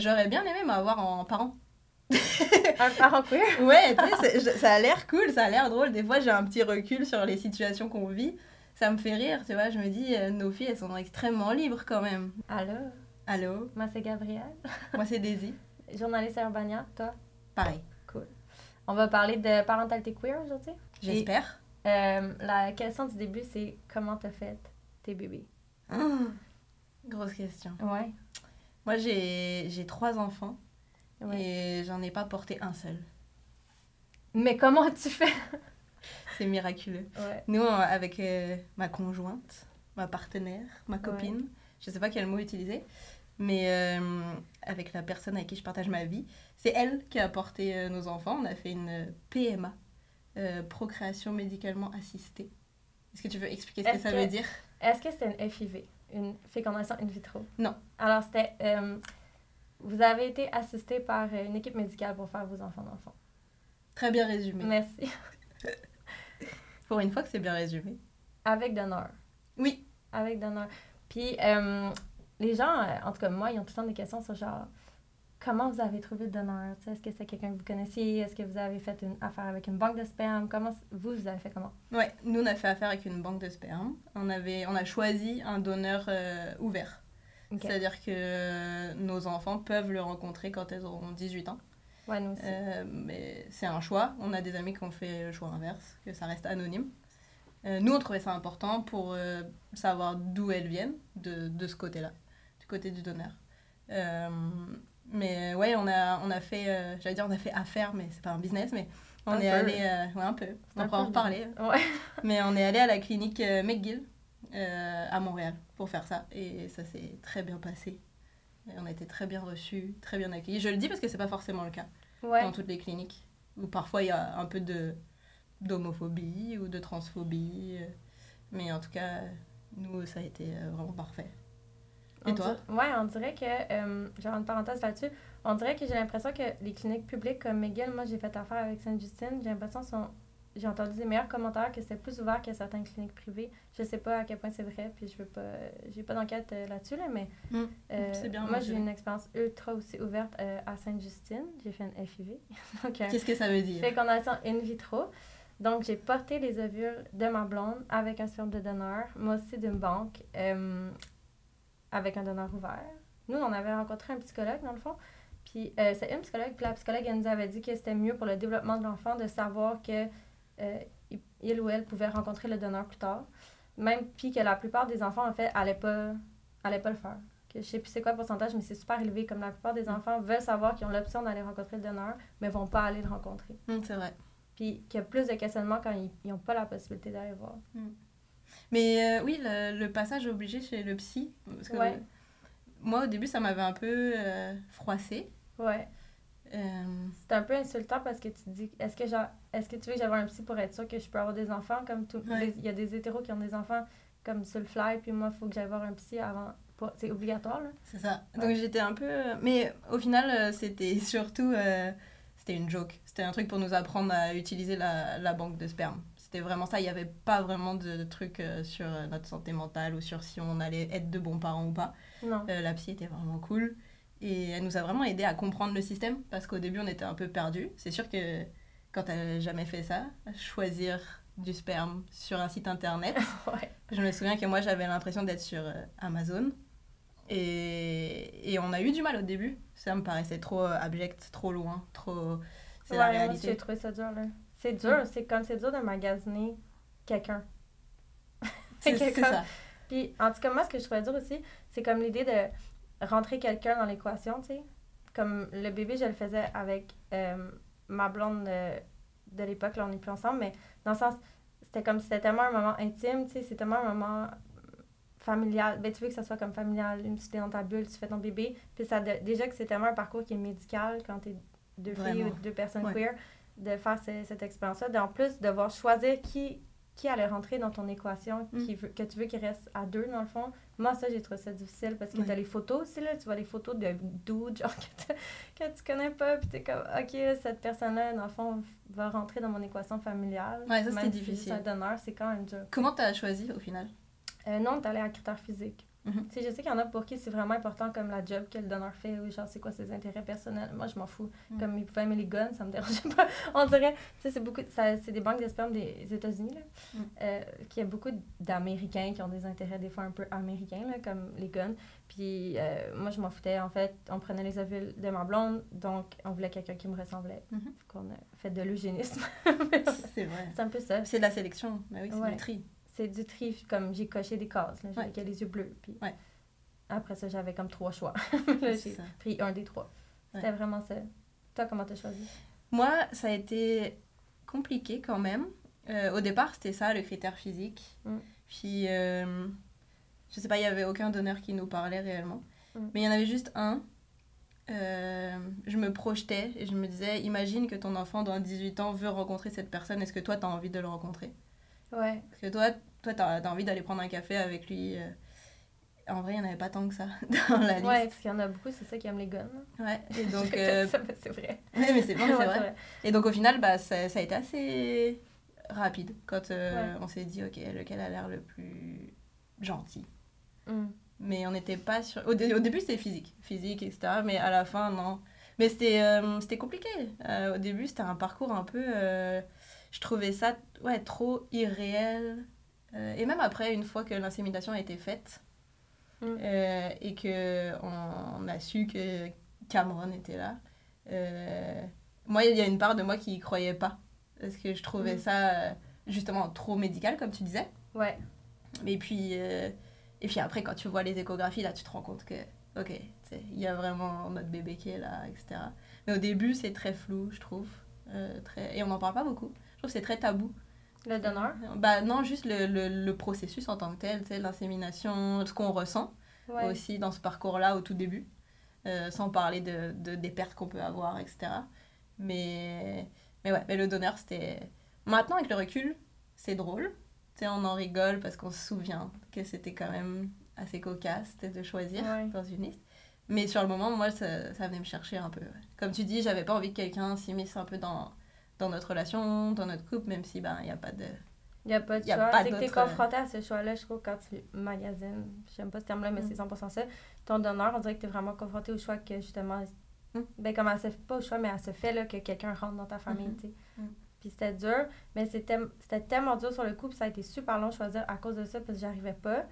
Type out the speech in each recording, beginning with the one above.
J'aurais bien aimé m'avoir en parent. Un parent queer? Ouais, tu sais, ça a l'air cool, ça a l'air drôle. Des fois, j'ai un petit recul sur les situations qu'on vit. Ça me fait rire, tu vois. Je me dis, euh, nos filles, elles sont extrêmement libres quand même. Allô, Allô, moi c'est Gabrielle, moi c'est Daisy. journaliste à Urbania, toi? Pareil, Cool. On va parler de parentalité queer aujourd'hui? j'espère. Euh, la question du début, c'est comment t'as fait tes bébés? Grosse question. Ouais. Moi, j'ai trois enfants ouais. et j'en ai pas porté un seul. Mais comment as-tu fait? C'est miraculeux. Ouais. Nous, avec euh, ma conjointe, ma partenaire, ma copine, je sais pas quel mot utiliser, mais euh, avec la personne avec qui je partage ma vie, c'est elle qui a porté euh, nos enfants. On a fait une PMA, procréation médicalement assistée. Est-ce que tu veux expliquer ce que ça que- veut dire? Est-ce que c'était une FIV, une fécondation in vitro? Non. Alors, c'était. euh, vous avez été assisté par euh, une équipe médicale pour faire vos enfants d'enfants. Très bien résumé. Merci. Pour une fois que c'est bien résumé. Avec donneur. Oui, Avec donneur. Puis, euh, les gens, en tout cas, moi, ils ont tout le temps des questions sur genre, comment vous avez trouvé le donneur? Est-ce que c'est quelqu'un que vous connaissiez? Est-ce que vous avez fait une affaire avec une banque de sperme? Comment, vous, vous avez fait comment? Ouais, nous on a fait affaire avec une banque de sperme. On, avait, on a choisi un donneur euh, ouvert. C'est-à-dire que euh, nos enfants peuvent le rencontrer quand elles auront 18 ans. Ouais, nous aussi. Euh, mais c'est un choix. On a des amis qui ont fait le choix inverse, que ça reste anonyme. Euh, nous, on trouvait ça important pour savoir d'où elles viennent, de, de ce côté-là, du côté du donneur. Euh, mais ouais, on a, on a fait, euh, j'allais dire on a fait affaire, mais c'est pas un business, mais on Un est peu. allé, euh, ouais, un peu, on pourra en reparler. Ouais. Mais on est allé à la clinique euh, McGill euh, à Montréal pour faire ça. Et ça s'est très bien passé. Et on a été très bien reçus, très bien accueillis. Je le dis parce que c'est pas forcément le cas Ouais. dans toutes les cliniques. Où parfois il y a un peu de d'homophobie ou de transphobie. euh, Mais en tout cas, nous, ça a été euh, vraiment parfait. Et On toi? dir- Ouais, on dirait que, euh, genre une parenthèse là-dessus, on dirait que j'ai l'impression que les cliniques publiques comme McGill, moi j'ai fait affaire avec Sainte-Justine, j'ai l'impression sont j'ai entendu des meilleurs commentaires que c'était plus ouvert que certaines cliniques privées. Je sais pas à quel point c'est vrai, puis je veux pas j'ai pas d'enquête euh, là-dessus là, mais Mm. euh, C'est bien moi j'ai une expérience ultra aussi ouverte euh, à Sainte-Justine, j'ai fait une FIV. Donc Qu'est-ce que ça veut dire? fécondation in vitro. Donc, j'ai porté les ovules de ma blonde avec un sperme de donneur, moi aussi d'une banque, avec un donneur ouvert. Nous, on avait rencontré un psychologue, dans le fond. Puis, euh, c'est une psychologue, puis la psychologue, elle nous avait dit que c'était mieux pour le développement de l'enfant de savoir que euh, il- ou elle pouvait rencontrer le donneur plus tard. Même, puis que la plupart des enfants, en fait, allaient pas, allaient pas le faire. Que je sais plus c'est quoi le pourcentage, mais c'est super élevé. Comme la plupart des enfants veulent savoir qu'ils ont l'option d'aller rencontrer le donneur, mais vont pas aller le rencontrer. Mm, C'est vrai. Puis qu'il y a plus de questionnements quand ils n'ont pas la possibilité d'aller voir. Mais euh, oui, le, le passage obligé chez le psy. Parce que Ouais. Moi, au début, ça m'avait un peu euh, froissé. Ouais. Euh, C'est un peu insultant parce que tu te dis est-ce que, est-ce que tu veux que j'aille un psy pour être sûr que je peux avoir des enfants? Comme tout. Ouais. les- Il y a des hétéros qui ont des enfants comme sur le fly, puis moi, il faut que j'aille voir un psy avant. pour- C'est obligatoire, là. C'est ça. Donc j'étais un peu. Mais au final, euh, c'était surtout. euh, C'était une joke. C'était un truc pour nous apprendre à utiliser la, la banque de sperme. C'était vraiment ça. Il n'y avait pas vraiment de, de truc euh, sur euh, notre santé mentale ou sur si on allait être de bons parents ou pas. Non. Euh, la psy était vraiment cool. Et elle nous a vraiment aidé à comprendre le système parce qu'au début, on était un peu perdus. C'est sûr que quand t'as jamais fait ça, choisir du sperme sur un site internet. ouais. Je me souviens que moi, j'avais l'impression d'être sur Amazon. Et, et on a eu du mal au début. Ça me paraissait trop abject, trop loin, trop... C'est la Ouais, moi, réalité. J'ai trouvé ça dur, là. C'est dur, c'est comme c'est dur de magasiner quelqu'un. C'est quelqu'un. ça. Puis, en tout cas, moi, ce que je trouvais dur aussi, c'est comme l'idée de rentrer quelqu'un dans l'équation, tu sais. Comme le bébé, je le faisais avec euh, ma blonde de, de l'époque, là, on n'est plus ensemble, mais dans le sens, c'était comme, c'était tellement un moment intime, tu sais, c'est tellement un moment familial. Ben, tu veux que ça soit comme familial, une tu es dans ta bulle, tu fais ton bébé. Puis ça, de- déjà que c'est tellement un parcours qui est médical quand t'es deux filles ou deux personnes Ouais. queer, de faire ce- cette expérience-là. En plus, devoir choisir qui, qui allait rentrer dans ton équation, Mm. qui veut- que tu veux qu'il reste à deux, dans le fond. Moi, ça, j'ai trouvé ça difficile parce que Ouais. t'as les photos aussi, là. Tu vois les photos de dudes, genre, que, que tu connais pas. Puis t'es comme, OK, cette personne-là, dans le fond, va rentrer dans mon équation familiale. Ouais, ça, c'était si difficile. C'est un donneur, c'est quand même dur. Comment t'as choisi au final? Euh, non, t'allais à critères physiques. Tu sais, je sais qu'il y en a pour qui c'est vraiment important comme la job que le donneur fait ou genre c'est quoi ses intérêts personnels. Moi, je m'en fous. Mhm. Comme il pouvait aimer les guns, ça me dérangeait pas. On dirait, tu sais, c'est beaucoup, c'est des banques de sperme des États-Unis, là, Mhm. euh, qui a beaucoup d'Américains qui ont des intérêts des fois un peu américains, là, comme les guns. Puis euh, moi, je m'en foutais. En fait, on prenait les ovules de ma blonde, donc on voulait quelqu'un qui me ressemblait. Mhm. Qu'on a fait de l'eugénisme. C'est vrai. c'est un peu ça. C'est de la sélection. Bah oui, c'est Ouais. du tri. C'est du tri, comme j'ai coché des cases. J'avais Ouais. que les yeux bleus. Puis Ouais. après ça, j'avais comme trois choix. là, j'ai pris un des trois. Ouais. C'était vraiment ça. Toi, comment t'as choisi? Moi, ça a été compliqué quand même. Euh, au départ, c'était ça, le critère physique. Mm. Puis, euh, je sais pas, il y avait aucun donneur qui nous parlait réellement. Mm. Mais il y en avait juste un. Euh, je me projetais et je me disais, imagine que ton enfant dans 18 ans veut rencontrer cette personne. Est-ce que toi, tu as envie de le rencontrer? Ouais. Parce que toi, toi tu as, envie d'aller prendre un café avec lui. euh. En vrai, il n'y en avait pas tant que ça dans la liste. Ouais, parce qu'il y en a beaucoup, c'est ça qui aiment les guns. Ouais. Et donc, euh, c'est vrai. ouais, mais c'est Ouais, vrai. Et donc au final, bah, ça, ça a été assez rapide quand euh, Ouais. on s'est dit, ok, lequel a l'air le plus gentil. Mm. Mais on n'était pas sûr. Au, dé- au début, c'était physique, physique, etc. Mais à la fin, non. Mais c'était euh, c'était compliqué. Au début, c'était un parcours un peu. je trouvais ça ouais, trop irréel. Euh, et même après, une fois que l'insémination a été faite Mm. euh, et que on, a su que Cameron était là, euh, moi, il y a une part de moi qui y croyait pas. Parce que je trouvais Mm. ça justement trop médical, comme tu disais. Ouais. Et puis, et puis après, quand tu vois les échographies, là, tu te rends compte que, ok, il y a vraiment notre bébé qui est là, etc. Mais au début, c'est très flou, je trouve. Très... Et on n'en parle pas beaucoup. Je trouve que c'est très tabou. Le donneur? Bah non, juste le, le, le processus en tant que tel, l'insémination, ce qu'on ressent Ouais. aussi dans ce parcours-là au tout début, euh, sans parler de, de- des pertes qu'on peut avoir, etc. Mais, mais ouais, mais le donneur, c'était... Maintenant, avec le recul, c'est drôle. Tu sais, on en rigole parce qu'on se souvient que c'était quand même assez cocasse de choisir Ouais. dans une liste. Mais sur le moment, moi, ça, ça venait me chercher un peu. ouais. Comme tu dis, j'avais pas envie que quelqu'un s'immisce un peu dans, dans notre relation, dans notre couple, même si, ben, il n'y a pas de... Il n'y a pas de Y a choix. C'est que tu es euh, confronté à ce choix-là, je trouve, quand tu magasines. J'aime pas ce terme-là, mais Mm. c'est 100% ça. Ton donneur, on dirait que tu es vraiment confronté au choix que, justement, Mm. ben, comme elle se fait, pas au choix, mais elle se fait là, que quelqu'un rentre dans ta famille, Mhm. tu sais. Mm. Puis c'était dur, mais c'était c'était tellement dur sur le coup, puis ça a été super long de choisir à cause de ça, parce que j'arrivais pas.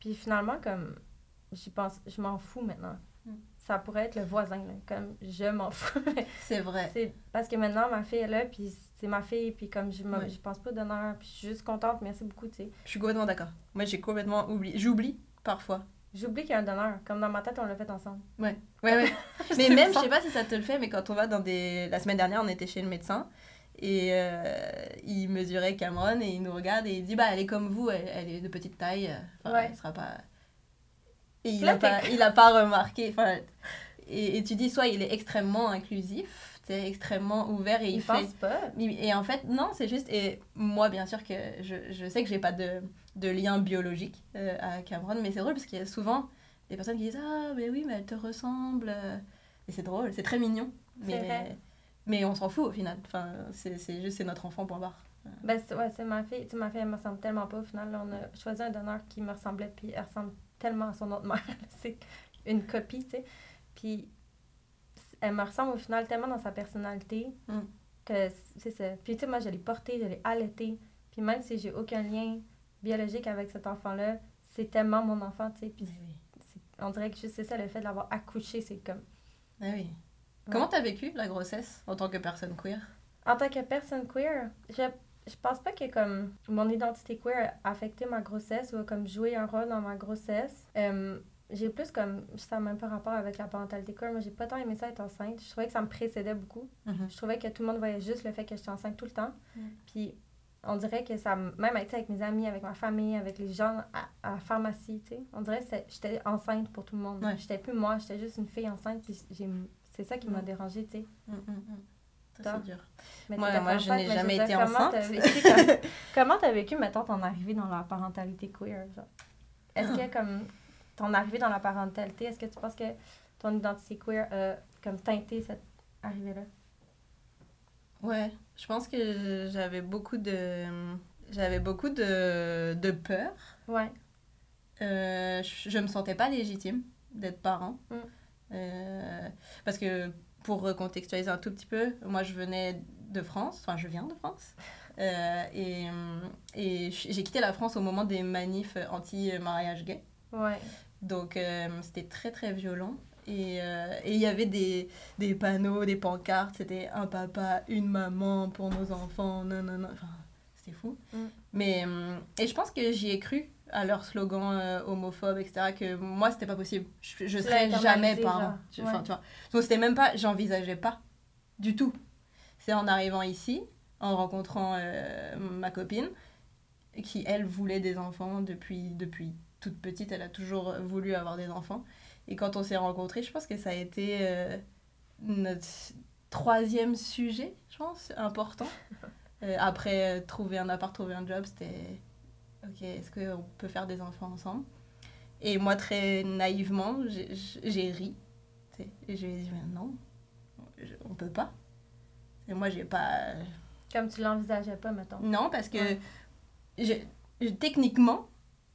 Puis finalement, comme, j'y pense, je m'en fous maintenant. Ça pourrait être le voisin, là, comme, je m'en fous. C'est vrai. C'est parce que maintenant, ma fille est là, puis c'est ma fille, puis comme je, Ouais. je pense pas d'honneur, puis je suis juste contente, merci beaucoup, tu sais. Je suis complètement d'accord. Moi, j'ai complètement oublié. J'oublie parfois. J'oublie qu'il y a un donneur. Comme dans ma tête, on l'a fait ensemble. Ouais, ouais, ouais. mais même, je sais pas si ça te le fait, mais quand on va dans des. La semaine dernière, on était chez le médecin et euh, il mesurait Cameron et il nous regarde et il dit Bah, elle est comme vous, elle, elle est de petite taille. euh, Enfin, Ouais. elle sera pas. Et il Là, a pas, t'es- il a pas remarqué. Et, et tu dis soit il est extrêmement inclusif, c'est extrêmement ouvert et il, Il fait. pense pas. Et en fait, non, c'est juste. Et moi, bien sûr, que je, je sais que j'ai pas de, de lien biologique euh, à Cameron, mais c'est drôle parce qu'il y a souvent des personnes qui disent Ah, mais oui, mais elle te ressemble. euh. Et c'est drôle, c'est très mignon. Mais, vrai. mais on s'en fout au final. Enfin, c'est juste c'est notre enfant, point barre. Ben, c'est, ouais, c'est ma fille. Tu ma fille, elle me ressemble tellement pas. Au final, là, on a choisi un donneur qui me ressemblait, puis elle ressemble tellement à son autre mère. c'est une copie, tu sais. Puis elle me ressemble au final tellement dans sa personnalité Mm. que c'est ça. Puis tu sais, moi, je l'ai porté, je l'ai allaité. Puis même si j'ai aucun lien biologique avec cet enfant-là, c'est tellement mon enfant, tu sais. Puis c'est- on dirait que juste c'est ça, le fait de l'avoir accouché, c'est comme... Ah oui. Comment t'as vécu la grossesse en tant que personne queer? En tant que personne queer, je, je pense pas que comme mon identité queer a affecté ma grossesse ou a comme joué un rôle dans ma grossesse. Euh, j'ai plus comme, ça n'a même pas rapport avec la parentalité queer. Moi, j'ai pas tant aimé ça être enceinte. Je trouvais que ça me précédait beaucoup. Mhm. Je trouvais que tout le monde voyait juste le fait que j'étais enceinte tout le temps. Mm. Puis on dirait que ça, même été avec mes amis, avec ma famille, avec les gens à, à la pharmacie, tu sais, on dirait que j'étais enceinte pour tout le monde. Ouais. J'étais plus moi, j'étais juste une fille enceinte. Puis c'est ça qui m'a Mm. dérangée, tu sais. C'est dur. Mais Moi- je n'ai mais jamais été comment enceinte. vécu comme- Comment t'as vécu, mettons, ton arrivée dans la parentalité queer? Est-ce que, comme, ton arrivée dans la parentalité, est-ce que tu penses que ton identité queer a, comme, teinté cette arrivée-là? Ouais, je pense que j'avais beaucoup de j'avais beaucoup de, de peur. Ouais. Euh, je, je me sentais pas légitime d'être parent. Mm. Euh, parce que pour recontextualiser un tout petit peu, moi je venais de France, enfin je viens de France. Euh, et et j'ai quitté la France au moment des manifs anti-mariage gay. Ouais. Donc euh, c'était très très violent. Et euh, et il y avait des, des panneaux, des pancartes, c'était un papa, une maman pour nos enfants, non, non, non. Enfin, c'était fou. Mm. Mais, euh, et je pense que j'y ai cru à leurs slogans euh, homophobes, etc., que moi c'était pas possible. Je, je serais jamais parent. Tu- enfin, Ouais. tu vois. Donc c'était même pas, j'envisageais pas du tout. C'est en arrivant ici, en rencontrant euh, ma copine, qui elle voulait des enfants depuis, depuis toute petite, elle a toujours voulu avoir des enfants. Et quand on s'est rencontrés, je pense que ça a été euh, notre troisième sujet, je pense, important. Euh, après, trouver un appart, trouver un job, c'était ok, est-ce qu'on peut faire des enfants ensemble? Et moi, très naïvement, j'ai- ri. Et je lui ai dit, mais non, je- on peut pas. Et moi, j'ai pas. Comme tu l'envisageais pas, mettons. Non, parce que Ouais. j'ai- j'ai- techniquement,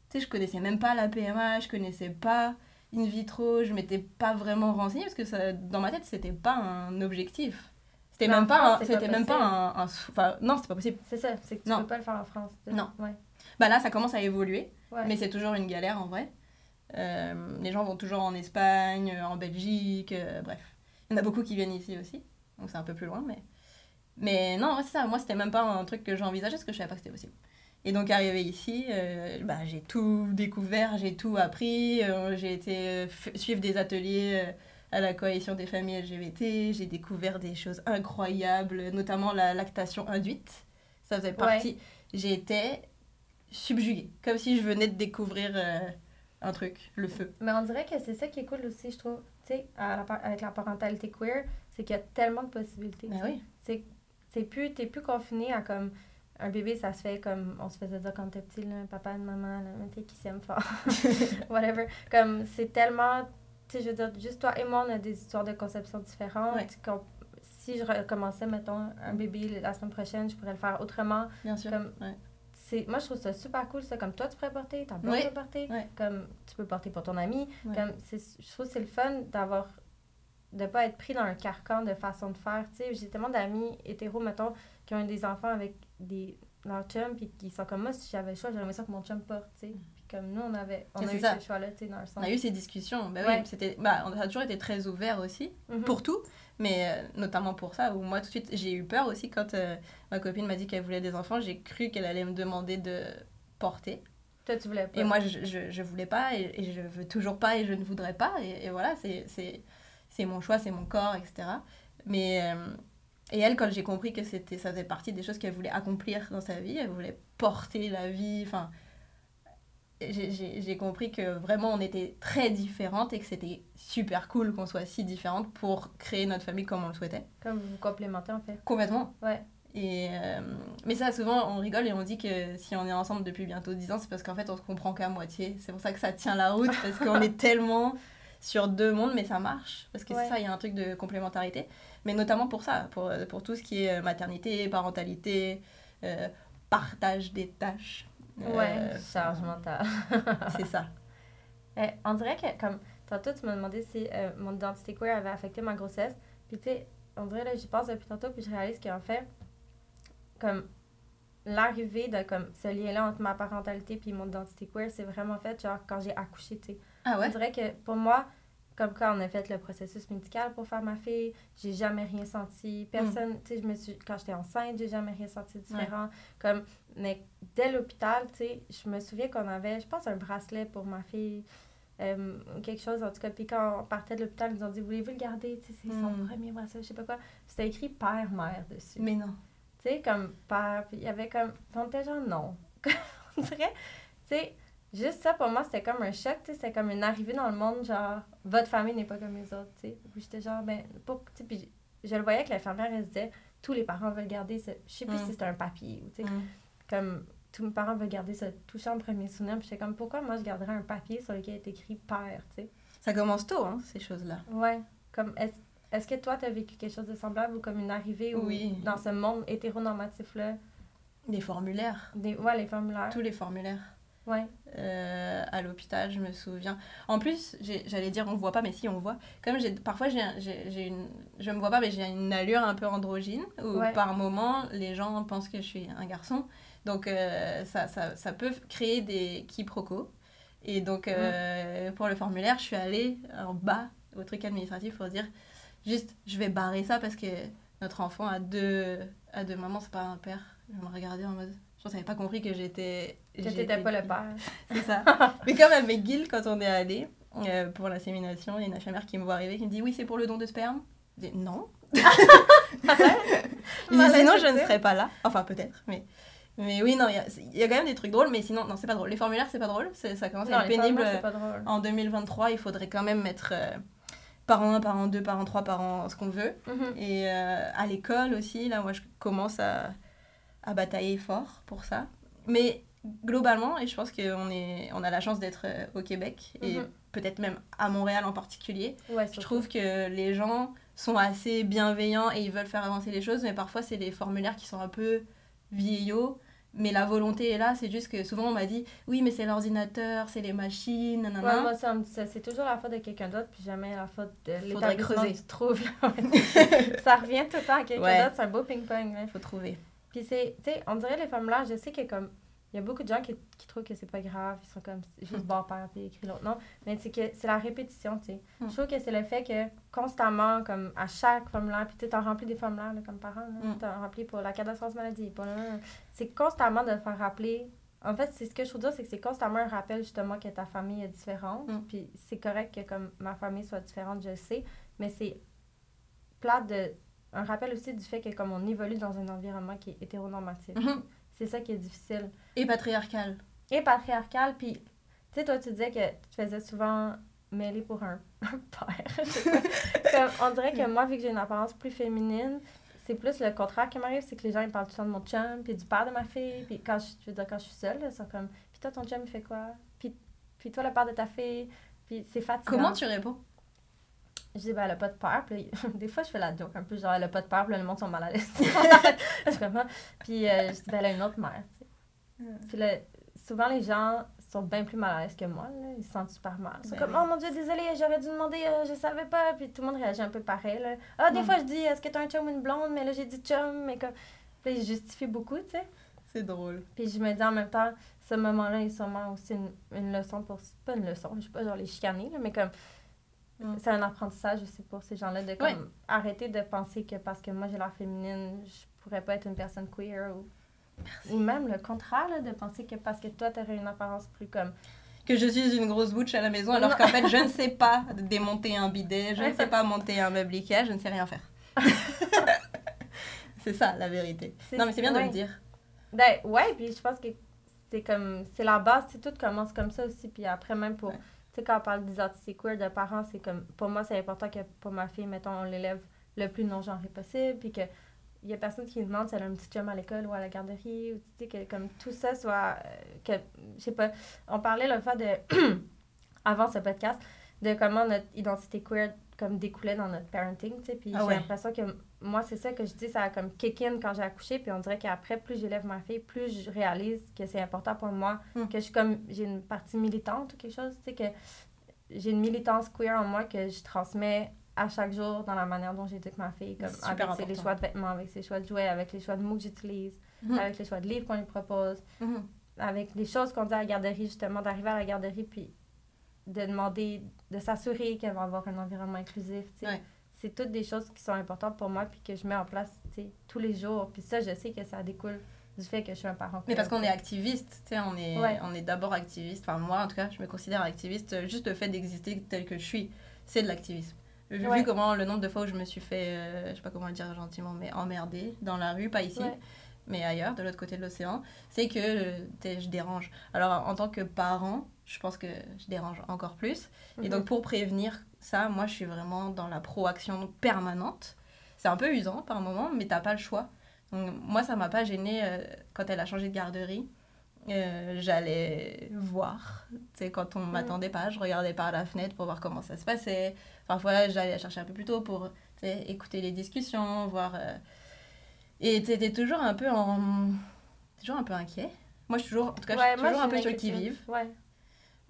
tu sais, je connaissais même pas la PMA, je connaissais pas in vitro, je m'étais pas vraiment renseignée parce que ça, dans ma tête, c'était pas un objectif. C'était même pas, c'était même pas un, un- Enfin, non, c'est pas possible. C'est ça, c'est que tu Non. peux pas le faire en France. Non. Ouais. Bah là, ça commence à évoluer, Ouais. mais c'est toujours une galère en vrai. Euh, les gens vont toujours en Espagne, euh, en Belgique, euh, bref. Il y en a beaucoup qui viennent ici aussi, donc c'est un peu plus loin, mais. Mais non, ouais, c'est ça, moi c'était même pas un truc que j'envisageais parce que je savais pas que c'était possible. Et donc arrivé ici, euh, bah, j'ai tout découvert, j'ai tout appris, j'ai été suivre des ateliers à la coalition des familles LGBT, j'ai découvert des choses incroyables, notamment la lactation induite. Ça faisait partie. J'étais subjuguée, comme si je venais de découvrir euh, un truc, le feu. Mais on dirait que c'est ça qui est cool aussi, je trouve. Tu sais, avec la parentalité queer, c'est qu'il y a tellement de possibilités. Ben oui. C'est c'est plus, t'es plus confiné à comme un bébé, ça se fait comme on se faisait dire quand était petit, là, un papa, une maman, là, tu sais, qui s'aiment fort. Whatever. Comme c'est tellement. Tu sais, je veux dire, juste toi et moi, on a des histoires de conception différentes. Ouais. Si je recommençais, mettons, un bébé la semaine prochaine, je pourrais le faire autrement. Bien sûr. Comme- ouais. C'est, moi, je trouve ça super cool, ça. Comme toi, tu pourrais porter, ta blonde Oui. peut porter. Comme tu peux porter pour ton ami. Comme c'est, je trouve c'est le fun d'avoir de pas être pris dans un carcan de façon de faire. Tu sais, j'ai tellement d'amis hétéros, mettons, qui ont des enfants avec des leurs chums, puis qui sont comme moi, si j'avais le choix, j'aimerais ça que mon chum porte, tu sais. Puis comme nous, on avait on a eu ça. ce choix-là, dans le sens. On a eu ces discussions. Bah Ouais. oui, c'était, bah, on a toujours été très ouverts aussi, Mhm. pour tout, mais euh, notamment pour ça, où moi tout de suite j'ai eu peur aussi quand euh, ma copine m'a dit qu'elle voulait des enfants, j'ai cru qu'elle allait me demander de porter. Toi, tu voulais pas. Et moi je, je, je voulais pas et, et je veux toujours pas et je ne voudrais pas. Et, et voilà, c'est, c'est, c'est mon choix, c'est mon corps, etc. Mais. euh, et elle, quand j'ai compris que c'était, ça faisait partie des choses qu'elle voulait accomplir dans sa vie, elle voulait porter la vie, enfin, j'ai- compris que vraiment on était très différentes et que c'était super cool qu'on soit si différentes pour créer notre famille comme on le souhaitait. Comme vous vous complémentez, en fait. Complètement. Ouais. Et, euh, mais ça, souvent, on rigole et on dit que si on est ensemble depuis bientôt 10 ans, c'est parce qu'en fait, on se comprend qu'à moitié. C'est pour ça que ça tient la route, parce qu'on est tellement sur deux mondes, mais ça marche. Parce que Ouais. c'est ça, il y a un truc de complémentarité. Mais notamment pour ça, pour, pour tout ce qui est maternité, parentalité, euh, partage des tâches. Ouais, Euh, charge mentale. c'est ça. Eh, on dirait que, comme, tantôt, tu m'as demandé si euh, mon identité queer avait affecté ma grossesse. Puis, tu sais, on dirait, là, j'y pense depuis tantôt, puis je réalise qu'en fait, comme l'arrivée de comme ce lien-là entre ma parentalité puis mon identité queer, c'est vraiment fait genre quand j'ai accouché, tu sais. Ah On dirait que pour moi, comme quand on a fait le processus médical pour faire ma fille, j'ai jamais rien senti. Personne, tu sais, je me suis quand j'étais enceinte, j'ai jamais rien senti différent. Comme mais dès l'hôpital, tu sais, je me souviens qu'on avait, je pense un bracelet pour ma fille. euh, quelque chose en tout cas puis quand on partait de l'hôpital ils nous ont dit voulez-vous le garder? Tu sais c'est son Mm. premier bracelet je sais pas quoi c'était écrit père mère dessus Mais non. tu sais, comme père, puis il y avait comme. On était genre non. on dirait, tu sais, juste ça pour moi, c'était comme un choc, tu sais, c'était comme une arrivée dans le monde, genre, votre famille n'est pas comme les autres, tu sais. Puis j'étais genre, ben, pas. Tu sais, puis je, je le voyais que l'infirmière, elle se disait, tous les parents veulent garder ce. Je sais plus Mm. si c'était un papier ou, tu sais, Mm. comme. Tous mes parents veulent garder ce touchant premier souvenir. Puis j'étais comme, pourquoi moi je garderais un papier sur lequel est écrit père, tu sais? Ça commence tôt, hein, ces choses-là. Ouais. Comme, est-ce est-ce que toi, tu as vécu quelque chose de semblable ou comme une arrivée où, Oui. dans ce monde hétéronormatif-là, Des formulaires. des, ouais, les formulaires? Tous les formulaires. Ouais. euh, à l'hôpital, je me souviens. En plus, j'allais dire on voit pas, mais si on voit. Comme j'ai parfois j'ai un- j'ai j'ai une, je me vois pas, mais j'ai une allure un peu androgyne où Ouais. par moment les gens pensent que je suis un garçon. Donc euh, ça, ça, ça peut créer des quiproquos. Et donc euh, pour le formulaire, je suis allée en bas au truc administratif pour dire juste je vais barrer ça parce que notre enfant a deux, a deux mamans, c'est pas un père. Je me regardais en mode. Pense qu'elle n'avait pas compris que j'étais. J'étais pas le père. c'est ça. Mais comme à McGill, quand on est allé euh, pour l'insémination, il y a une infirmière qui me voit arriver qui me dit Oui, c'est pour le don de sperme. Je dis Non. Dis, Malin, Sinon, je ne serais pas là. Enfin, peut-être. Mais, mais oui, non, il y a, il y a quand même des trucs drôles, mais sinon, non, c'est pas drôle. Les formulaires, c'est pas drôle. Ça commence à être pénible. drôle. En 2023, il faudrait quand même mettre euh, parent 1, parent 2, parent 3, parent ce qu'on veut. Mhm. Et euh, à l'école aussi, là, moi, je commence à, à batailler fort pour ça. Mais globalement, et je pense qu'on est, on a la chance d'être euh, au Québec, et Mhm. peut-être même à Montréal en particulier, Ouais, je trouve que les gens sont assez bienveillants et ils veulent faire avancer les choses, mais parfois, c'est des formulaires qui sont un peu vieillots. Mais la volonté est là, c'est juste que souvent on m'a dit oui, mais c'est l'ordinateur, c'est les machines, nanana. Ouais, moi. C'est toujours la faute de quelqu'un d'autre, puis jamais la faute de Faudrait l'établissement creuser. tu trouves. ça revient tout le temps à quelqu'un Ouais. d'autre, c'est un beau ping-pong. Il faut trouver. Puis c'est, tu sais, on dirait les formulaires, je sais que comme, il y a beaucoup de gens qui, qui trouvent que c'est pas grave, ils sont comme, juste Mm. bon père, puis écrit l'autre. Non, mais c'est que c'est la répétition, tu sais. Mm. Je trouve que c'est le fait que constamment, comme à chaque formulaire, puis tu t'en remplis des formulaires là, comme parent, là. Mm. t'en remplis pour la catastrophe maladie, pour. C'est constamment de faire rappeler. En fait, c'est ce que je trouve dire, c'est que c'est constamment un rappel justement que ta famille est différente. Mm. Puis c'est correct que comme ma famille soit différente, je le sais, mais c'est plate de un rappel aussi du fait que comme on évolue dans un environnement qui est hétéronormatif. Mhm. C'est ça qui est difficile. Et patriarcal. Et patriarcal, puis tu sais, toi, tu disais que tu te faisais souvent mêler pour un, un père. Comme, on dirait que moi, vu que j'ai une apparence plus féminine, c'est plus le contraire qui m'arrive, c'est que les gens ils parlent tout le temps de mon chum, puis du père de ma fille, puis quand je, je veux dire, quand je suis seule, ils sont comme, puis toi, ton chum, il fait quoi? Puis, puis toi, le père de ta fille, puis c'est fatigant. Comment tu réponds? Je dis, ben, elle a pas de père. Puis des fois, je fais la joke un peu, genre, elle a pas de père, puis là, le monde sont mal à l'aise. Je Ah. Puis euh, je dis, ben, elle a une autre mère, tu sais. Puis là, souvent, les gens sont bien plus mal à l'aise que moi, là. Ils se sentent super mal. Ils sont Ben comme, oh mon Dieu, désolé, j'aurais dû demander, euh, je savais pas. Puis tout le monde réagit un peu pareil, là. Ah, des Mm. fois, je dis, est-ce que t'as un chum ou une blonde? Mais là, j'ai dit chum, mais comme. Puis là, ils justifient beaucoup, tu sais. C'est drôle. Puis je me dis en même temps, ce moment-là est sûrement aussi une, une leçon pour. Pas une leçon, je sais pas, genre les chicaner, là, mais comme. Mm. C'est un apprentissage aussi pour ces gens-là de comme, arrêter de penser que parce que moi j'ai l'air féminine, je pourrais pas être une personne queer ou. Ou même le contraire, là, de penser que parce que toi t'aurais une apparence plus comme. Que je suis une grosse bouche à la maison alors qu'en fait je ne sais pas démonter un bidet, je ne sais pas monter un meuble Ikea, je ne sais rien faire. c'est ça la vérité. Non mais c'est bien de le dire. Ben ouais, puis je pense que c'est comme. C'est la base, c'est tout commence comme ça aussi. Puis après, même pour. Ouais. Sais, quand on parle d'identité queer de parents, c'est comme. Pour moi, c'est important que pour ma fille, mettons, on l'élève le plus non-genré possible. Puis que. Il y a personne qui demande si elle a un petit chum à l'école ou à la garderie. Ou, tu sais, que comme tout ça soit. euh, que. Je sais pas. On parlait l'autre fois de. avant ce podcast, de comment notre identité queer comme découlait dans notre parenting, tu sais. Puis Ah j'ai ouais. l'impression que moi, c'est ça que je dis, ça a comme kick in quand j'ai accouché. Puis on dirait qu'après, plus j'élève ma fille, plus je réalise que c'est important pour moi, Mm. que je suis comme, j'ai une partie militante ou quelque chose, tu sais, que j'ai une militance queer en moi que je transmets à chaque jour dans la manière dont j'éduque ma fille, comme avec ses- les important. choix de vêtements, avec ses choix de jouets, avec les choix de mots que j'utilise, Mhm. avec les choix de livres qu'on lui propose, Mhm. avec les choses qu'on dit à la garderie, justement, d'arriver à la garderie puis de demander, de s'assurer qu'elle va avoir un environnement inclusif. Ouais. C'est toutes des choses qui sont importantes pour moi puis que je mets en place tous les jours. Puis ça, je sais que ça découle du fait que je suis un parent. Mais parce qu'on est activiste, tu sais, on est, Ouais. on est d'abord activiste. Enfin, moi, en tout cas, je me considère activiste. euh, Juste le fait d'exister tel que je suis, c'est de l'activisme. Vu, Ouais. vu comment le nombre de fois où je me suis fait, euh, je sais pas comment le dire gentiment, mais emmerder dans la rue, pas ici. Mais ailleurs, de l'autre côté de l'océan, c'est que euh, je dérange. Alors, en tant que parent, je pense que je dérange encore plus. Et Mhm. donc, pour prévenir ça, moi, je suis vraiment dans la proaction permanente. C'est un peu usant par moment, mais t'as pas le choix. Donc, moi, ça m'a pas gêné quand elle a changé de garderie. Euh, J'allais voir. Tu quand on m'attendait pas, je regardais par la fenêtre pour voir comment ça se passait. Parfois, j'allais chercher un peu plus tôt pour écouter les discussions, voir. euh, Et t'étais toujours un peu en. toujours un peu inquiet. Moi, je suis toujours, en tout cas, Ouais, je suis moi, toujours un peu sur qui-vive. inquiétude. Ouais.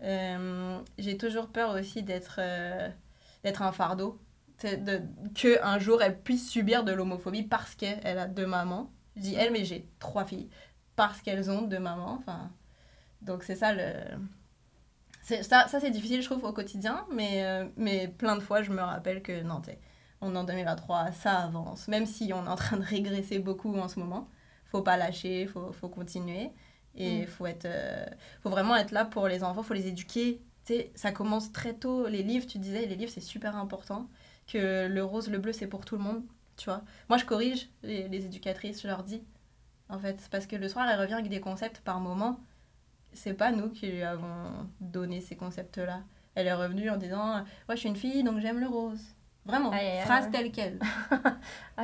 Euh, j'ai toujours peur aussi d'être euh, d'être un fardeau. De, que un jour elle puisse subir de l'homophobie parce qu'elle a deux mamans. Je dis elle, mais j'ai trois filles. Parce qu'elles ont deux mamans. Enfin, donc c'est ça le. Ça, ça c'est difficile, je trouve, au quotidien. Mais, euh, mais plein de fois, je me rappelle que non, t'sais, on est en 2023, ça avance. Même si on est en train de régresser beaucoup en ce moment, faut pas lâcher, faut, faut continuer. Et Mm. faut être. euh, faut vraiment être là pour les enfants, faut les éduquer. Tu sais, ça commence très tôt. Les livres, tu disais, les livres, c'est super important. Que le rose, le bleu, c'est pour tout le monde, tu vois. Moi, je corrige les, les éducatrices, je leur dis, en fait. Parce que le soir, elle revient avec des concepts par moment. C'est pas nous qui lui avons donné ces concepts-là. Elle est revenue en disant, ouais, je suis une fille, donc j'aime le rose. Vraiment, Aïe, aïe, aïe. phrase telle quelle.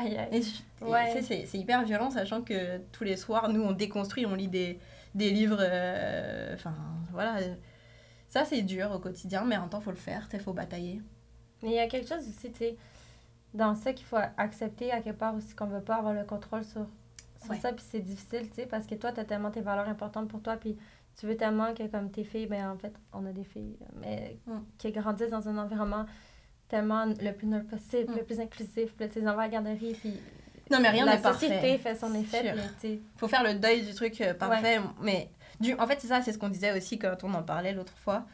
Ouais. c'est c'est hyper violent, sachant que tous les soirs, nous, on déconstruit, on lit des, des livres. euh, Enfin, voilà. Ça, c'est dur au quotidien, mais en même temps, faut le faire, il faut batailler. Mais il y a quelque chose aussi, tu sais, dans ça qu'il faut accepter à quelque part aussi qu'on veut pas avoir le contrôle sur, sur Ouais. ça, puis c'est difficile, tu sais, parce que toi, tu as tellement tes valeurs importantes pour toi, puis tu veux tellement que comme tes filles, ben en fait, on a des filles, mais Mm. qui grandissent dans un environnement tellement le plus neutre possible, Mm. le plus inclusif, puis tes enfants à la garderie, puis Non, mais rien la n'est parfait. société fait son effet, tu sais, faut faire le deuil du truc euh, parfait. Mais du, en fait, c'est ça, c'est ce qu'on disait aussi quand on en parlait l'autre fois.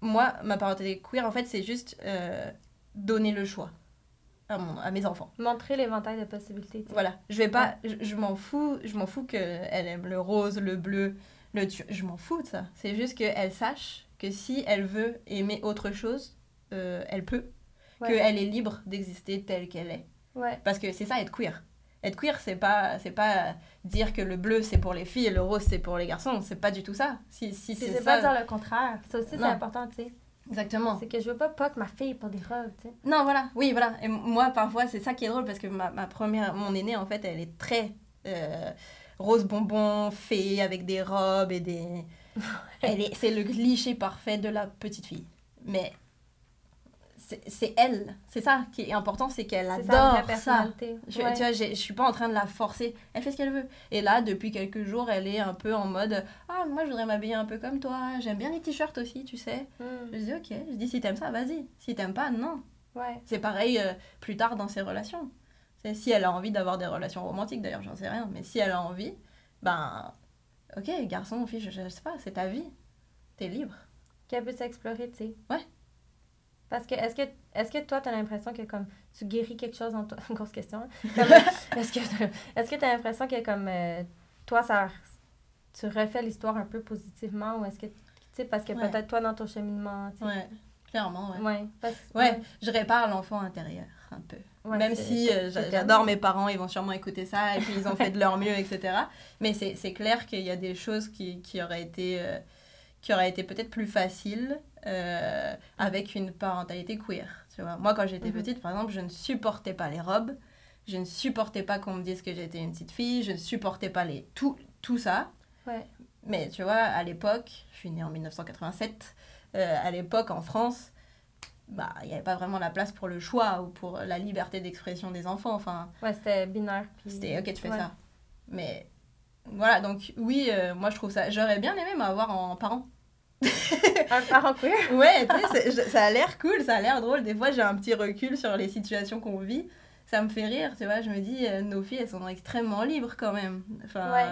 Moi, ma parentalité queer, en fait, c'est juste euh, donner le choix à, mon, à mes enfants. montrer l'éventail de possibilités. tu sais. Voilà, je vais pas, je, je m'en fous, je m'en fous qu'elle aime le rose, le bleu, le tu- je m'en fous de ça. C'est juste qu'elle sache que si elle veut aimer autre chose, euh, elle peut, Ouais. qu'elle est libre d'exister telle qu'elle est. Ouais. Parce que c'est ça être queer. Être queer, c'est pas, c'est pas dire que le bleu c'est pour les filles et le rose c'est pour les garçons. C'est pas du tout ça. Si, si c'est c'est pas dire le contraire. Ça aussi, c'est important, tu sais. Exactement. C'est que je veux pas que ma fille porte des robes, tu sais. Non, voilà, oui, voilà. Et moi, parfois, c'est ça qui est drôle parce que ma, ma première, mon aînée, en fait, elle est très euh, rose bonbon, fée, avec des robes et des. elle est, c'est le cliché parfait de la petite fille. Mais c'est, elle, c'est ça qui est important, c'est qu'elle adore ça. personnalité. Je, Ouais. Tu vois, je suis pas en train de la forcer. Elle fait ce qu'elle veut. Et là, depuis quelques jours, elle est un peu en mode Ah, moi, je voudrais m'habiller un peu comme toi. J'aime bien les t-shirts aussi, tu sais. Mm. Je dis Ok. Je dis Si t'aimes ça, vas-y. Si t'aimes pas, non. Ouais. C'est pareil euh, plus tard dans ses relations. C'est si elle a envie d'avoir des relations romantiques, d'ailleurs, j'en sais rien. Mais si elle a envie, ben. Ok, garçon fille, je, je sais pas, c'est ta vie. T'es libre. Qu'elle peut s'explorer, tu sais. Ouais. Parce que, est-ce que, est-ce que toi, tu as l'impression que comme tu guéris quelque chose en toi? Grosse question. hein. Est-ce que est-ce que tu as l'impression que comme euh, toi, ça, tu refais l'histoire un peu positivement ou est-ce que, tu sais, parce que Ouais. peut-être toi, dans ton cheminement, tu sais? Ouais, clairement, ouais. Ouais. parce- Ouais, je répare l'enfant intérieur un peu. ouais, Même si euh, j'adore mes parents, ils vont sûrement écouter ça et puis ils ont fait de leur mieux, etc. Mais c'est c'est clair qu'il y a des choses qui, qui auraient été, euh, qui auraient été peut-être plus faciles euh, avec une parentalité queer. Tu vois. Moi, quand j'étais Mhm. petite, par exemple, je ne supportais pas les robes, je ne supportais pas qu'on me dise que j'étais une petite fille, je ne supportais pas les, tout, tout ça. Ouais. Mais tu vois, à l'époque, je suis née en 1987, euh, à l'époque en France, bah, il n'y avait pas vraiment la place pour le choix ou pour la liberté d'expression des enfants. Enfin, Ouais, c'était binaire. puis- c'était ok, tu fais ouais. ça. Mais voilà, donc oui, euh, moi je trouve ça. J'aurais bien aimé m'avoir en parent. Un parent queer. Ouais, tu sais, ça a l'air cool, ça a l'air drôle. Des fois, j'ai un petit recul sur les situations qu'on vit. Ça me fait rire, tu vois. Je me dis, euh, nos filles, elles sont extrêmement libres quand même. Enfin, Ouais.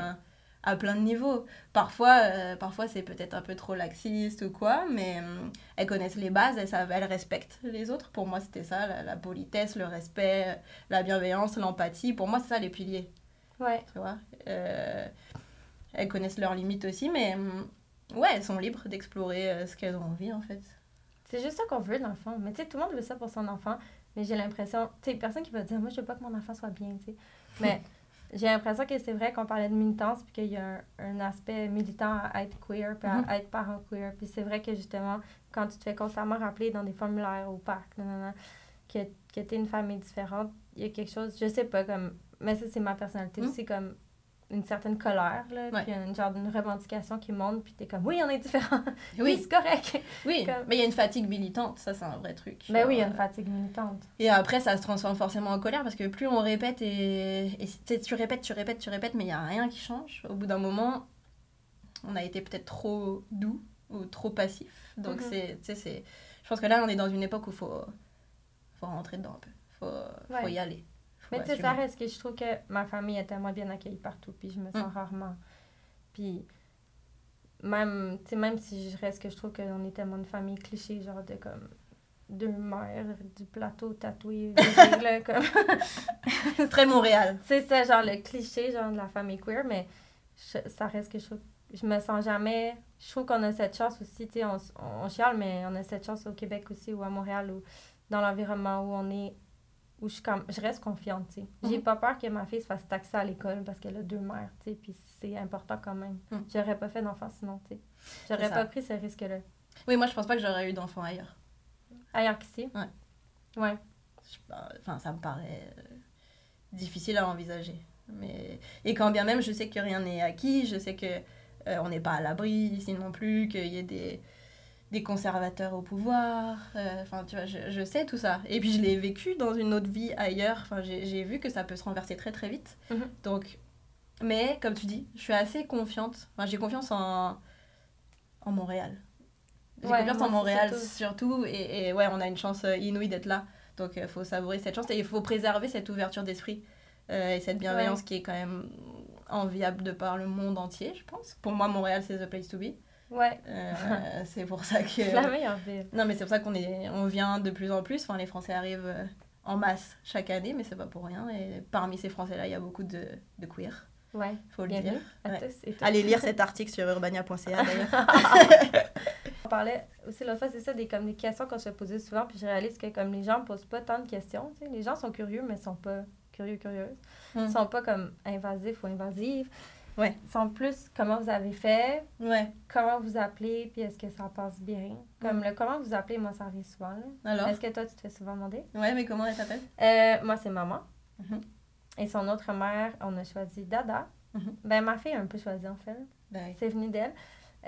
à plein de niveaux. Parfois, euh, parfois c'est peut-être un peu trop laxiste ou quoi, mais hum, elles connaissent les bases, elles, savent, elles respectent les autres. Pour moi, c'était ça, la, la politesse, le respect, la bienveillance, l'empathie. Pour moi, c'est ça les piliers, Ouais. tu vois. Euh, elles connaissent leurs limites aussi, mais hum, ouais, elles sont libres d'explorer euh, ce qu'elles ont envie, en fait. C'est juste ça qu'on veut de l'enfant. Mais tu sais, tout le monde veut ça pour son enfant. Mais j'ai l'impression, tu sais, personne qui va dire, moi, je veux pas que mon enfant soit bien, tu sais. Mais j'ai l'impression que c'est vrai qu'on parlait de militance, puis qu'il y a un, un aspect militant à être queer, puis à être parent queer. Puis c'est vrai que justement, quand tu te fais constamment rappeler dans des formulaires au parc, que, que tu es une famille différente, il y a quelque chose, je sais pas, comme. Mais ça, c'est ma personnalité Mhm. aussi, comme une certaine colère, là, Ouais. puis une genre d'une revendication qui monte, puis t'es comme, oui, on est différents. oui, c'est correct. oui, comme- mais il y a une fatigue militante, ça c'est un vrai truc. Mais oui, il y a Genre, une fatigue militante. Et après, ça se transforme forcément en colère parce que plus on répète et, et tu répètes, tu répètes, tu répètes, mais il n'y a rien qui change. Au bout d'un moment, on a été peut-être trop doux ou trop passif. Donc, Mhm. c'est, tu sais, c'est, je pense que là, on est dans une époque où il faut, faut rentrer dedans un peu. Il faut, faut y aller. Mais tu sais, ça reste que je trouve que ma famille est tellement bien accueillie partout, puis je me sens Mm. rarement. Puis même, tu sais, même si je reste que je trouve qu'on est tellement une famille cliché, genre de comme deux mères du plateau tatoué, là, comme... C'est très Montréal. c'est ça, genre le cliché, genre de la famille queer, mais je- ça reste que je trouve... Je me sens jamais... Je trouve qu'on a cette chance aussi, tu sais, on, s- on chiale, mais on a cette chance au Québec aussi, ou à Montréal, ou dans l'environnement où on est... Où je, suis comme, je reste confiante, tu sais. J'ai Mhm. pas peur que ma fille se fasse taxer à l'école parce qu'elle a deux mères, tu sais, puis c'est important quand même. Mhm. J'aurais pas fait d'enfant sinon, tu sais. J'aurais pas pris ce risque-là. Oui, moi, je pense pas que j'aurais eu d'enfant ailleurs. Ailleurs qu'ici? Ouais. Ouais. Enfin, ça me paraît euh, difficile à envisager. Mais... Et quand bien même, je sais que rien n'est acquis, je sais que euh, on n'est pas à l'abri ici non plus, qu'il y ait des, des conservateurs au pouvoir. euh, Enfin, tu vois, je, je sais tout ça. Et puis, je l'ai vécu dans une autre vie ailleurs. Enfin, j'ai vu que ça peut se renverser très, très vite. Mhm. Donc, mais comme tu dis, je suis assez confiante. Enfin, j'ai confiance en, en Montréal. J'ai Ouais, confiance en Montréal surtout. surtout. Et, et ouais, on a une chance euh, inouïe d'être là. Donc, il faut savourer cette chance et il faut préserver cette ouverture d'esprit euh, et cette bienveillance Ouais. qui est quand même enviable de par le monde entier, je pense. Pour moi, Montréal, c'est the place to be. Ouais. Euh, c'est pour ça que. la meilleure. Non, mais c'est pour ça qu'on est, on vient de plus en plus. Enfin, les Français arrivent euh, en masse chaque année, mais c'est pas pour rien. Et parmi ces Français-là, il y a beaucoup de, de queer, Ouais. faut le dire. à Ouais. tous et toutes. Allez lire cet article sur urbania.ca d'ailleurs. On parlait aussi l'autre fois, c'est ça, des, comme des questions qu'on se posait souvent, puis je réalise que comme les gens posent pas tant de questions, les gens sont curieux, mais sont pas curieux, curieuses. Mm. Ils sont pas comme invasifs ou invasives. Ouais. Sont plus comment vous avez fait, ouais. comment vous appelez, puis est-ce que ça passe bien? Comme Mm. le comment vous appelez, moi, ça arrive souvent. là. Alors? Est-ce que toi, tu te fais souvent demander? Ouais, mais comment elle s'appelle Euh, moi, c'est maman. Mhm. Et son autre mère, on a choisi Dada. Mhm. Ben, ma fille a un peu choisi, en fait. Ben. C'est venu d'elle.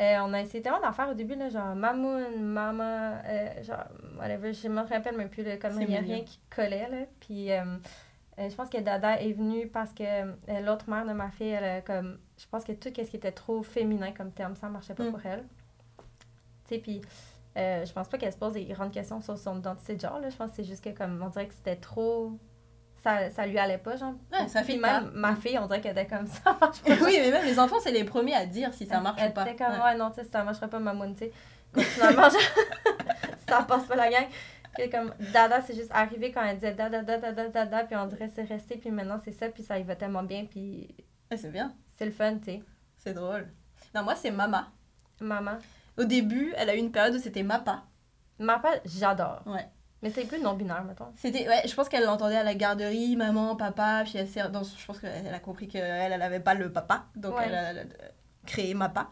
Euh, on a essayé tellement d'en faire au début, là, genre Mamoun, Mama, euh, genre, whatever, je me rappelle même plus, là, comme il n'y a rien qui collait. Là. Puis euh, euh, je pense que Dada est venue parce que euh, l'autre mère de ma fille, elle, a comme, je pense que tout ce qui était trop féminin comme terme, ça marchait pas Mm. pour elle. Tu sais, puis euh, je pense pas qu'elle se pose des grandes questions sur son identité de genre, là. Je pense que c'est juste que, comme, on dirait que c'était trop. Ça, ça lui allait pas, genre. Ouais, ça Puis fit même pas. ma fille, on dirait qu'elle était comme ça. marche pas. oui, mais même les enfants, c'est les premiers à dire si ça marche Elle ou pas. était comme, Ouais. ouais, non, tu sais, ça marcherait pas, mamoune, tu sais. Finalement, ça passe pas la gang. Que comme, Dada, c'est juste arrivé quand elle disait Dada, Dada, Dada, Dada, puis on dirait c'est resté, puis maintenant c'est ça, puis ça y va tellement bien, puis Ouais, c'est bien, c'est le fun, tu sais. c'est drôle. Non, moi, c'est Mama. Maman. Au début, elle a eu une période où c'était Mappa. Mappa, j'adore. Ouais. Mais c'est plus non-binaire, mettons. C'était, ouais, je pense qu'elle l'entendait à la garderie, maman, papa, puis elle s'est, je pense qu'elle a compris qu'elle, elle avait pas le papa, donc Ouais. elle a, elle a créé Mappa.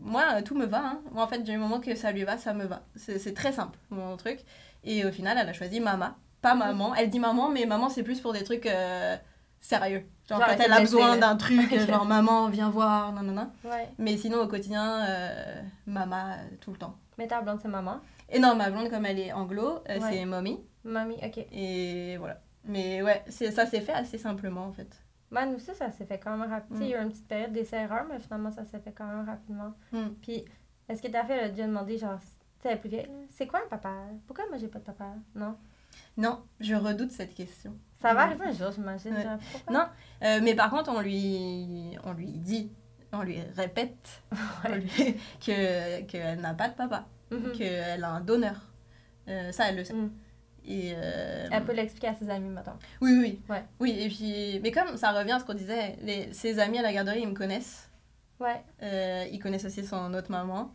Moi, euh, tout me va. Hein. Moi, en fait, du moment que ça lui va, ça me va. C'est, très simple, mon truc. Et au final, elle a choisi Mama, pas maman. Elle dit maman, mais maman, c'est plus pour des trucs euh, sérieux. Genre, Genre, quand elle a besoin d'un truc, genre maman, viens voir, non, non, non. Ouais. Mais sinon, au quotidien, euh, Mama, tout le temps. Mais ta blonde, c'est maman? Et non, ma blonde, comme elle est anglo, euh, Ouais. c'est mommy. Mamie, ok. Et voilà. Mais ouais, ça s'est fait assez simplement en fait. Man, aussi, ça s'est fait quand même rapidement. Mm. Il y a eu une petite période d'essai-erreur, mais finalement, ça s'est fait quand même rapidement. Mm. Puis, Est-ce que ta fille a déjà demandé, genre, tu plus vieille, c'est quoi un papa? Pourquoi moi j'ai pas de papa? Non? Non, je redoute cette question. Ça va Mhm. arriver un jour, j'imagine. Ouais. Non, euh, mais par contre, on lui, on lui dit, on lui répète lui- que qu'elle n'a pas de papa, Mhm. qu'elle a un donneur. Euh, ça, elle le sait. Mm. Et euh, Elle peut l'expliquer à ses amis, mettons. oui, oui. Ouais. Oui, et puis, mais comme ça revient à ce qu'on disait, les, ses amis à la garderie, ils me connaissent. Ouais. Euh, ils connaissent aussi son autre maman.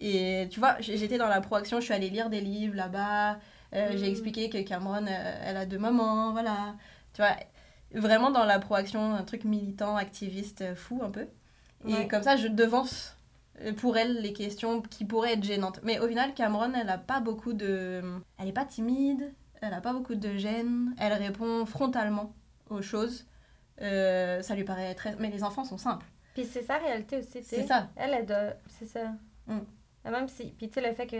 Et tu vois, j'étais dans la proaction, je suis allée lire des livres là-bas. Euh, J'ai Mm. expliqué que Cameron, elle a deux mamans, voilà. Tu vois, vraiment dans la proaction, un truc militant, activiste, fou un peu. Et Ouais. comme ça, je devance pour elle les questions qui pourraient être gênantes. Mais au final, Cameron, elle a pas beaucoup de... Elle est pas timide, elle a pas beaucoup de gêne, elle répond frontalement aux choses. Euh, ça lui paraît très... Mais les enfants sont simples. Puis c'est sa réalité aussi, tu sais. C'est ça. Elle, elle doit... C'est ça. Mm. Et Même si... Puis tu sais, le fait que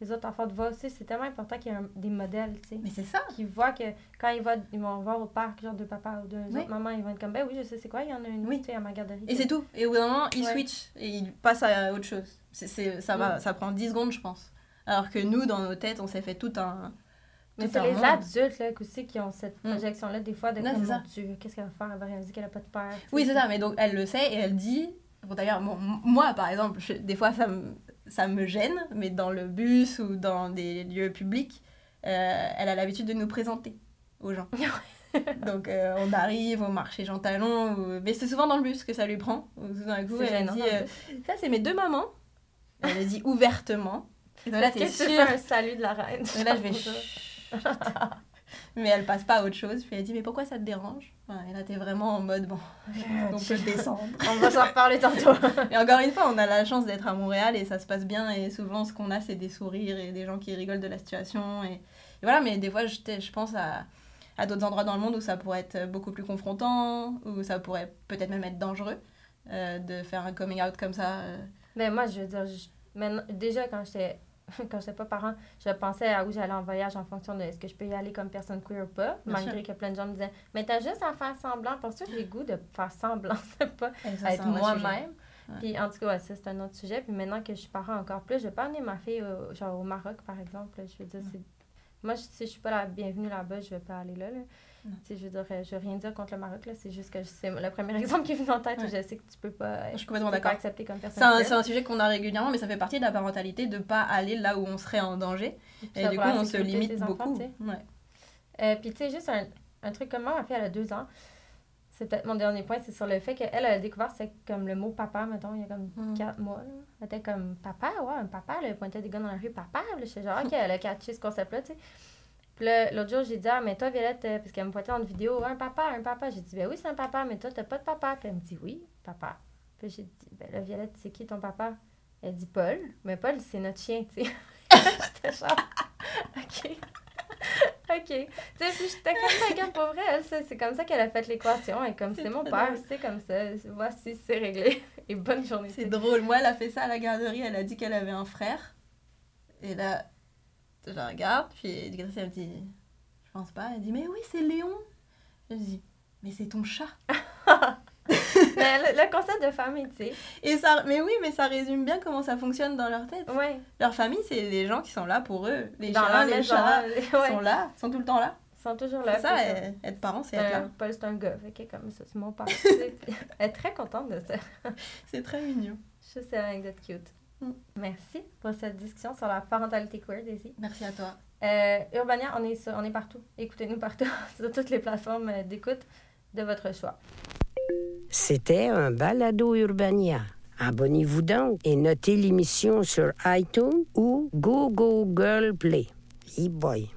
les autres enfants te voient aussi, c'est tellement important qu'il y ait un- des modèles, tu sais. Mais c'est ça. Qui voient que quand ils vont, ils vont voir au parc, genre de papa ou de Oui. mamans, ils vont être comme, ben oui, je sais c'est quoi, il y en a une Oui. fille à ma garderie. Et c'est tout. Et au bout d'un moment, il Ouais. switch et il passe à autre chose. C'est, ça, va, Mm. ça prend 10 secondes, je pense. Alors que nous, dans nos têtes, on s'est fait tout un. Mais c'est les monde. adultes là, aussi qui ont cette Mm. projection-là, des fois, de Non, comme, mon. Dieu, qu'est-ce qu'elle va faire? Elle va réaliser qu'elle a pas de père. tu. Oui, c'est ça. Mais donc, elle le sait et elle dit. Bon, d'ailleurs, bon, moi, par exemple, je- des fois, ça me, ça me gêne, mais dans le bus ou dans des lieux publics, euh, elle a l'habitude de nous présenter aux gens. donc, euh, on arrive au marché Jean Talon, ou- mais c'est souvent dans le bus que ça lui prend. Tout d'un coup, elle gênant, dit euh, Ça, c'est mes deux mamans. Elle le dit ouvertement. Et donc là, t'es salut de la reine? Et là, je vais. Mais elle passe pas à autre chose. Puis elle dit Mais pourquoi ça te dérange Ouais, Et là, t'es vraiment en mode Bon, on peut descendre. On va s'en reparler tantôt. Et encore une fois, on a la chance d'être à Montréal et ça se passe bien. Et souvent, ce qu'on a, c'est des sourires et des gens qui rigolent de la situation. Et, et voilà, mais des fois, je, je pense à, à d'autres endroits dans le monde où ça pourrait être beaucoup plus confrontant, où ça pourrait peut-être même être dangereux euh, de faire un coming out comme ça. euh. Mais moi, je veux dire, je- maintenant- déjà, quand j'étais quand j'étais pas parent, je pensais à où j'allais en voyage en fonction de est-ce que je peux y aller comme personne queer ou pas, Bien malgré que plein de gens me disaient « Mais t'as juste à faire semblant. » Pour ça, j'ai le goût de faire semblant de pas ça, être moi-même. Ouais. Puis en tout cas, ouais, ça, c'est un autre sujet. Puis maintenant que je suis parent encore plus, je vais pas amener ma fille au, genre au Maroc, par exemple. Je veux dire. Moi, si je suis pas la bienvenue là-bas, je vais pas aller là. là. Je veux dire, euh, je veux rien dire contre le Maroc, là. C'est juste que c'est le premier exemple qui est venu en tête. Ouais. Je sais que tu peux pas, Je suis complètement d'accord. accepter comme personne. C'est un, un sujet qu'on a régulièrement, mais ça fait partie de la parentalité de pas aller là où on serait en danger. Et ça du coup, on se limite enfants, beaucoup. Ouais. Euh, puis, tu sais, juste un, un truc comme moi, ma fille, elle a deux ans. C'est peut-être mon dernier point, c'est sur le fait qu'elle elle a découvert, c'est comme le mot papa, mettons, il y a comme Mhm. quatre mois. là. Elle était comme papa, ouais, un papa, là, elle pointait des gars dans la rue, papa. Là, j'étais genre, ok, elle a catché ce concept-là, tu sais. Puis l'autre jour, j'ai dit, ah, mais toi, Violette, euh, parce qu'elle me pointait une vidéo, un papa, un papa. J'ai dit, ben oui, c'est un papa, mais toi, t'as pas de papa. Puis elle me dit, oui, papa. Puis j'ai dit, ben là, Violette, c'est qui ton papa? Elle dit, Paul. Mais Paul, c'est notre chien, tu sais. J'étais genre, ok. OK. Tu sais, puis j'étais comme, regarde, pour vrai, elle, c'est c'est comme ça qu'elle a fait l'équation. Et comme, C'est mon père, c'est comme ça. Voici, c'est réglé. Et bonne journée. C'est drôle. Moi, elle a fait ça à la garderie. Elle a dit qu'elle avait un frère. Et là, je la regarde. Puis Gracie, elle me dit Je pense pas. Elle dit Mais oui, c'est Léon. Je dis Mais c'est ton chat. Mais le, le concept de famille, tu sais. Et ça, mais oui, mais ça résume bien comment ça fonctionne dans leur tête. Ouais. Leur famille, c'est les gens qui sont là pour eux. Les Dans leur les chats les- sont ouais. là, sont tout le temps là. Ils sont toujours là. Ça, être parent, c'est être un- là. Paul, c'est un gars. OK, comme ça, c'est mon sais. Puis Elle est très contente de ça. C'est très mignon. Je c'est une anecdote cute. Merci pour cette discussion sur la parentalité queer, Daisy. Merci à toi. Euh, Urbania, on est, sur- on est partout. Écoutez-nous partout, sur toutes les plateformes d'écoute de votre choix. C'était un balado Urbania. Abonnez-vous donc et notez l'émission sur iTunes ou Google Play. E boy.